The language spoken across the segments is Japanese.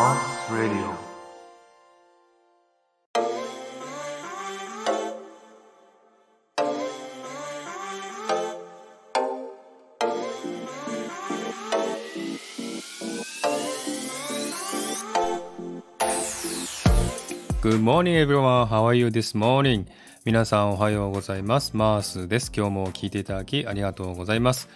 Mars Radio. Good morning everyone. How are you this morning? 皆さんおはようございます。マースです。今日も聞いていただきありがとうございます。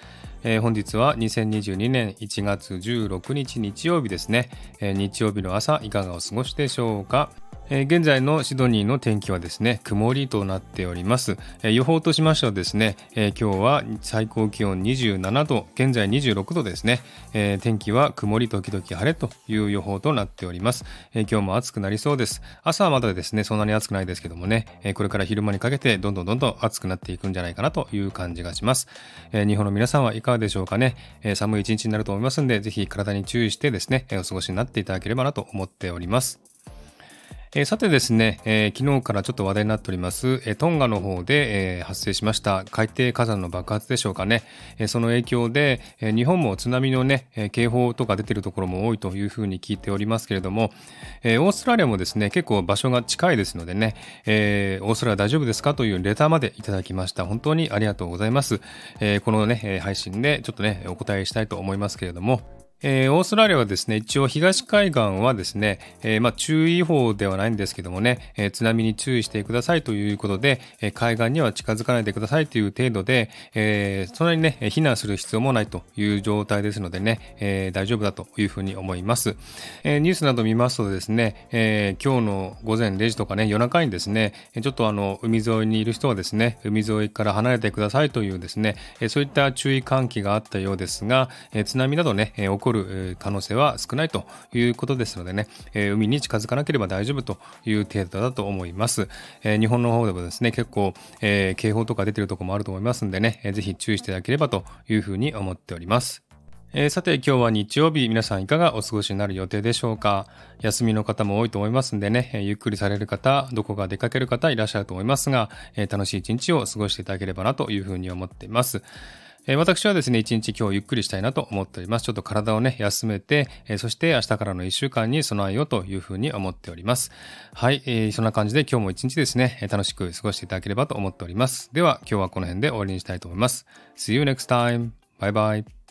えー本日は2022年1月16日日曜日ですね、えー日曜日の朝いかがお過ごしでしょうか、現在のシドニーの天気はですね、曇りとなっております。予報としましてはですね、今日は最高気温27度、現在26度ですね、天気は曇り時々晴れという予報となっております。今日も暑くなりそうです。朝はまだですね、そんなに暑くないですけどもね、これから昼間にかけてどんどんどんどん暑くなっていくんじゃないかなという感じがします。日本の皆さんはいかがでしょうかね、寒い一日になると思いますんで、ぜひ体に注意してですね、お過ごしになっていただければなと思っております。えーさてですね、えー昨日からちょっと話題になっております、えートンガの方で、えー発生しました海底火山の爆発でしょうかね。えーその影響で、えー日本も津波のね、えー警報とか出てるところも多いというふうに聞いておりますけれども、えーオーストラリアもですね、結構場所が近いですのでね、えーオーストラリア大丈夫ですかというレターまでいただきました。本当にありがとうございます。えーこのね、配信でちょっとね、お答えしたいと思いますけれども、えーオーストラリアはですね、一応東海岸はですね、えーまあ注意報ではないんですけどもね、えー津波に注意してくださいということで、えー海岸には近づかないでくださいという程度で、えーそんなにね、避難する必要もないという状態ですのでね、えー大丈夫だというふうに思います。えーニュースなど見ますとですね、えー今日の午前0時とかね、夜中にですね、えちょっとあの、海沿いにいる人はですね、海沿いから離れてくださいというですね、えそういった注意喚起があったようですが、えー津波などね、起こるえー可能性は少ないということですのでね、えー海に近づかなければ大丈夫という程度だと思います。えー日本の方でもですね、結構、えー警報とか出てるところもあると思いますんでね、えーぜひ注意していただければというふうに思っております。えーさて今日は日曜日皆さんいかがお過ごしになる予定でしょうか？休みの方も多いと思いますんでね、えーゆっくりされる方、どこか出かける方いらっしゃると思いますが、えー楽しい一日を過ごしていただければなというふうに思っています。え私はですね、一日今日ゆっくりしたいなと思っております。ちょっと体をね、休めて、えそして明日からの一週間に備えようというふうに思っております。はい、えーそんな感じで今日も一日ですね、楽しく過ごしていただければと思っております。では今日はこの辺で終わりにしたいと思います。See you next time. Bye bye.。